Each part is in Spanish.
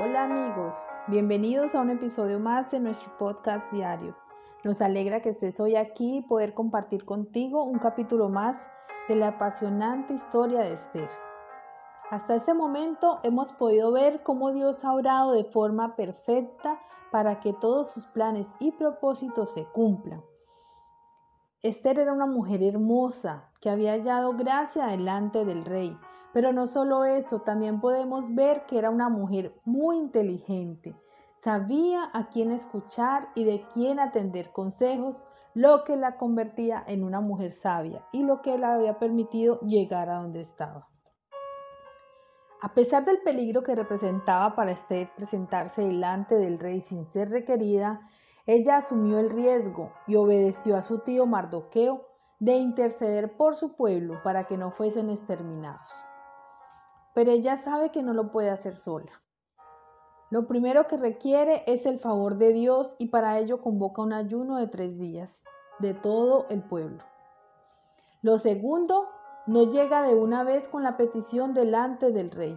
Hola amigos, bienvenidos a un episodio más de nuestro podcast diario. Nos alegra que estés hoy aquí y poder compartir contigo un capítulo más de la apasionante historia de Esther. Hasta este momento hemos podido ver cómo Dios ha orado de forma perfecta para que todos sus planes y propósitos se cumplan. Esther era una mujer hermosa que había hallado gracia delante del rey pero no solo eso, también podemos ver que era una mujer muy inteligente. Sabía a quién escuchar y de quién atender consejos, lo que la convertía en una mujer sabia y lo que le había permitido llegar a donde estaba. A pesar del peligro que representaba para Esther presentarse delante del rey sin ser requerida, ella asumió el riesgo y obedeció a su tío Mardoqueo de interceder por su pueblo para que no fuesen exterminados pero ella sabe que no lo puede hacer sola. Lo primero que requiere es el favor de Dios y para ello convoca un ayuno de tres días de todo el pueblo. Lo segundo, no llega de una vez con la petición delante del rey.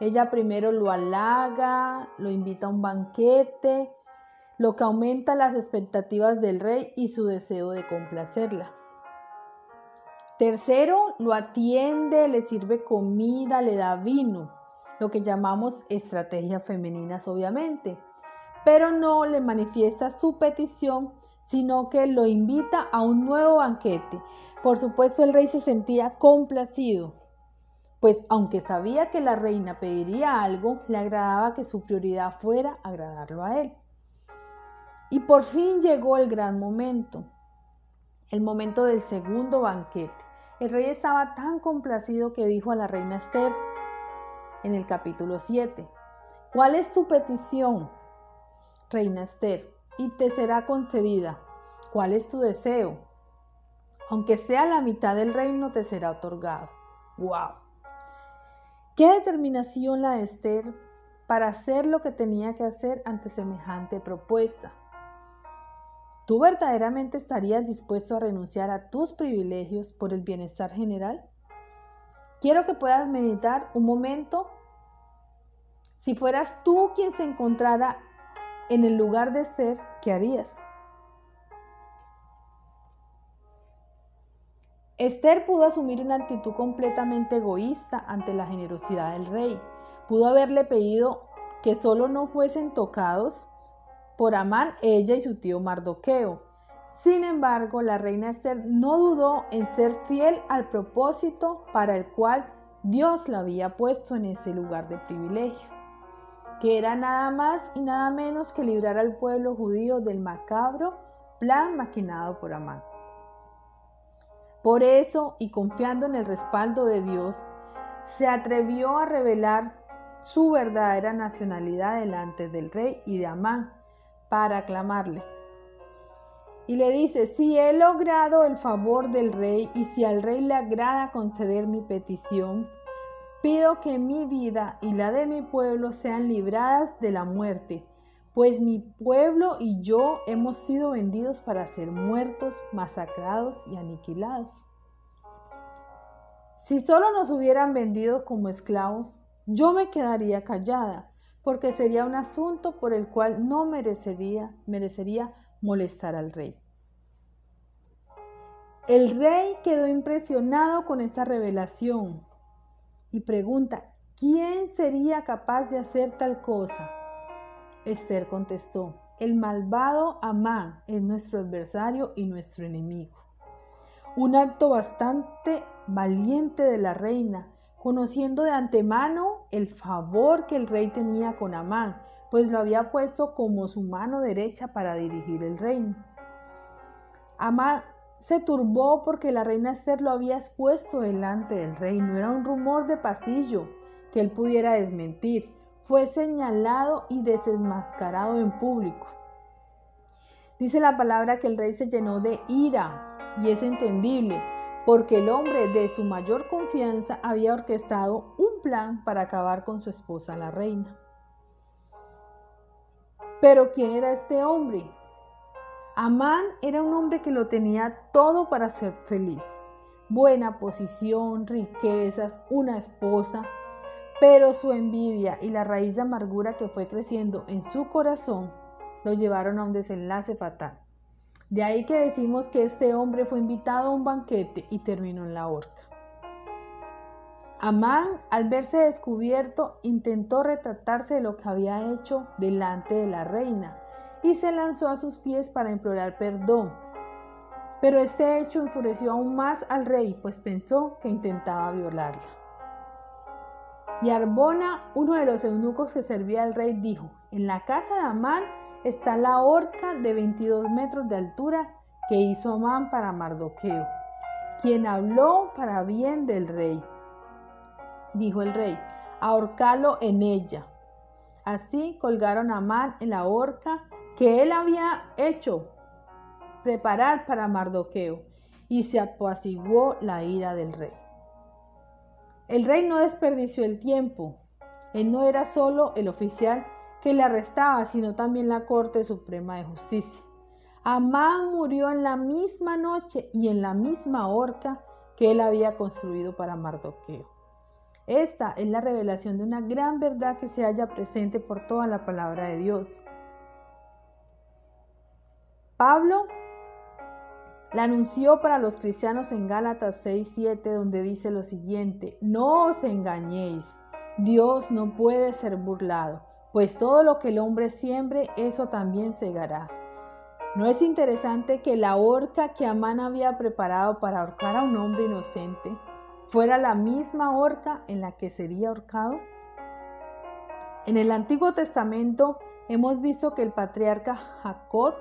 Ella primero lo halaga, lo invita a un banquete, lo que aumenta las expectativas del rey y su deseo de complacerla. Tercero, lo atiende, le sirve comida, le da vino, lo que llamamos estrategias femeninas obviamente, pero no le manifiesta su petición, sino que lo invita a un nuevo banquete. Por supuesto, el rey se sentía complacido, pues aunque sabía que la reina pediría algo, le agradaba que su prioridad fuera agradarlo a él. Y por fin llegó el gran momento, el momento del segundo banquete. El rey estaba tan complacido que dijo a la reina Esther en el capítulo 7, ¿cuál es tu petición, reina Esther? Y te será concedida. ¿Cuál es tu deseo? Aunque sea la mitad del reino, te será otorgado. ¡Wow! Qué determinación la de Esther para hacer lo que tenía que hacer ante semejante propuesta. ¿Tú verdaderamente estarías dispuesto a renunciar a tus privilegios por el bienestar general? Quiero que puedas meditar un momento. Si fueras tú quien se encontrara en el lugar de ser, ¿qué harías? Esther pudo asumir una actitud completamente egoísta ante la generosidad del rey. Pudo haberle pedido que solo no fuesen tocados por Amán, ella y su tío Mardoqueo. Sin embargo, la reina Esther no dudó en ser fiel al propósito para el cual Dios la había puesto en ese lugar de privilegio, que era nada más y nada menos que librar al pueblo judío del macabro plan maquinado por Amán. Por eso, y confiando en el respaldo de Dios, se atrevió a revelar su verdadera nacionalidad delante del rey y de Amán, para aclamarle. Y le dice, si he logrado el favor del rey y si al rey le agrada conceder mi petición, pido que mi vida y la de mi pueblo sean libradas de la muerte, pues mi pueblo y yo hemos sido vendidos para ser muertos, masacrados y aniquilados. Si solo nos hubieran vendido como esclavos, yo me quedaría callada, porque sería un asunto por el cual no merecería, merecería molestar al rey. El rey quedó impresionado con esta revelación y pregunta, ¿quién sería capaz de hacer tal cosa? Esther contestó, el malvado Amán es nuestro adversario y nuestro enemigo. Un acto bastante valiente de la reina, conociendo de antemano el favor que el rey tenía con Amán, pues lo había puesto como su mano derecha para dirigir el reino. Amán se turbó porque la reina Esther lo había expuesto delante del rey, no era un rumor de pasillo que él pudiera desmentir, fue señalado y desenmascarado en público. Dice la palabra que el rey se llenó de ira y es entendible, porque el hombre de su mayor confianza había orquestado un plan para acabar con su esposa la reina. Pero ¿quién era este hombre? Amán era un hombre que lo tenía todo para ser feliz. Buena posición, riquezas, una esposa. Pero su envidia y la raíz de amargura que fue creciendo en su corazón lo llevaron a un desenlace fatal. De ahí que decimos que este hombre fue invitado a un banquete y terminó en la horca. Amán, al verse descubierto, intentó retratarse de lo que había hecho delante de la reina y se lanzó a sus pies para implorar perdón. Pero este hecho enfureció aún más al rey, pues pensó que intentaba violarla. Y Arbona, uno de los eunucos que servía al rey, dijo, en la casa de Amán está la horca de 22 metros de altura que hizo Amán para Mardoqueo, quien habló para bien del rey. Dijo el rey, ahorcalo en ella. Así colgaron a Amán en la horca que él había hecho preparar para Mardoqueo, y se apaciguó la ira del rey. El rey no desperdició el tiempo. Él no era solo el oficial que le arrestaba, sino también la Corte Suprema de Justicia. Amán murió en la misma noche y en la misma horca que él había construido para Mardoqueo. Esta es la revelación de una gran verdad que se halla presente por toda la palabra de Dios. Pablo la anunció para los cristianos en Gálatas 6:7 donde dice lo siguiente, no os engañéis, Dios no puede ser burlado pues todo lo que el hombre siembre, eso también segará. ¿No es interesante que la horca que Amán había preparado para ahorcar a un hombre inocente fuera la misma horca en la que sería ahorcado? En el Antiguo Testamento hemos visto que el patriarca Jacob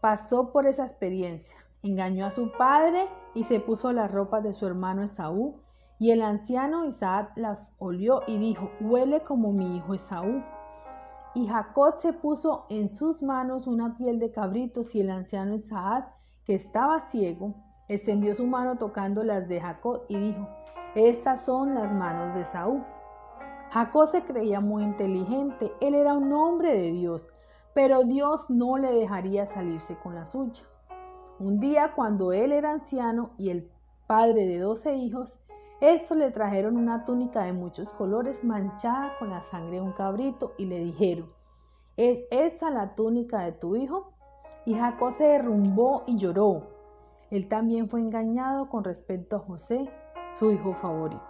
pasó por esa experiencia. Engañó a su padre y se puso las ropas de su hermano Esaú y el anciano Isaac las olió y dijo, huele como mi hijo Esaú. Y Jacob se puso en sus manos una piel de cabritos y el anciano Isaac, que estaba ciego, extendió su mano tocando las de Jacob y dijo, estas son las manos de Saúl. Jacob se creía muy inteligente, él era un hombre de Dios, pero Dios no le dejaría salirse con la suya. Un día cuando él era anciano y el padre de doce hijos, estos le trajeron una túnica de muchos colores manchada con la sangre de un cabrito y le dijeron, ¿es esta la túnica de tu hijo? Y Jacob se derrumbó y lloró. Él también fue engañado con respecto a José, su hijo favorito.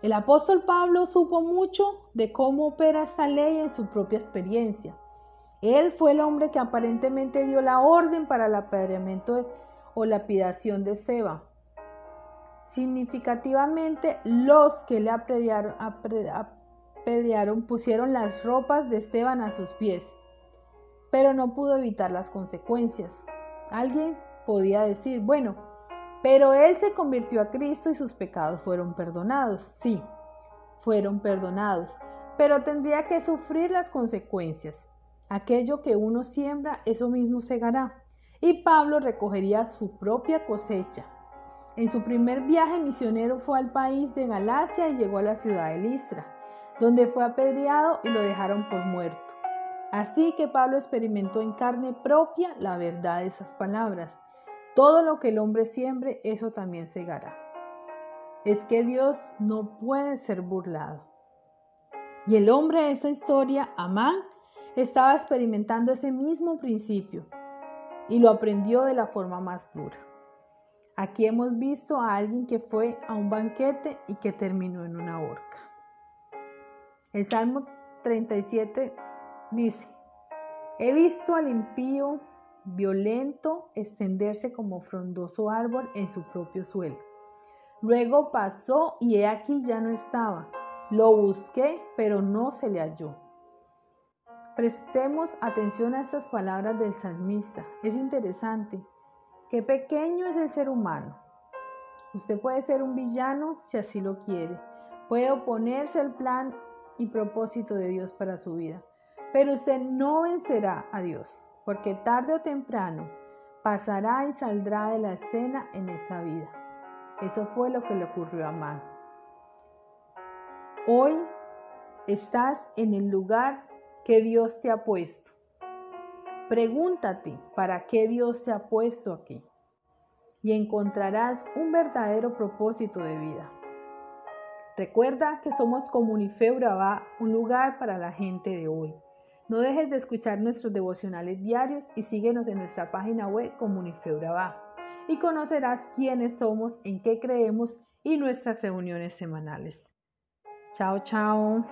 El apóstol Pablo supo mucho de cómo opera esta ley en su propia experiencia. Él fue el hombre que aparentemente dio la orden para el apedreamiento o lapidación de Seba. Significativamente, los que le apedrearon, pusieron las ropas de Esteban a sus pies, pero no pudo evitar las consecuencias. Alguien podía decir, bueno, pero él se convirtió a Cristo y sus pecados fueron perdonados. Sí, fueron perdonados, pero tendría que sufrir las consecuencias. Aquello que uno siembra, eso mismo segará. Y Pablo recogería su propia cosecha. En su primer viaje misionero fue al país de Galacia y llegó a la ciudad de Listra, donde fue apedreado y lo dejaron por muerto. Así que Pablo experimentó en carne propia la verdad de esas palabras. Todo lo que el hombre siembre, eso también segará. Es que Dios no puede ser burlado. Y el hombre de esta historia, Amán, estaba experimentando ese mismo principio y lo aprendió de la forma más dura. Aquí hemos visto a alguien que fue a un banquete y que terminó en una horca. El Salmo 37 dice, he visto al impío violento extenderse como frondoso árbol en su propio suelo. Luego pasó y he aquí ya no estaba. Lo busqué, pero no se le halló. Prestemos atención a estas palabras del salmista. Es interesante Qué pequeño es el ser humano. Usted puede ser un villano si así lo quiere. Puede oponerse al plan y propósito de Dios para su vida. Pero usted no vencerá a Dios, porque tarde o temprano pasará y saldrá de la escena en esta vida. Eso fue lo que le ocurrió a Man. Hoy estás en el lugar que Dios te ha puesto. Pregúntate para qué Dios te ha puesto aquí y encontrarás un verdadero propósito de vida. Recuerda que somos Comunife Urabá, un lugar para la gente de hoy. No dejes de escuchar nuestros devocionales diarios y síguenos en nuestra página web Comunife Urabá. Y conocerás quiénes somos, en qué creemos y nuestras reuniones semanales. Chao, chao.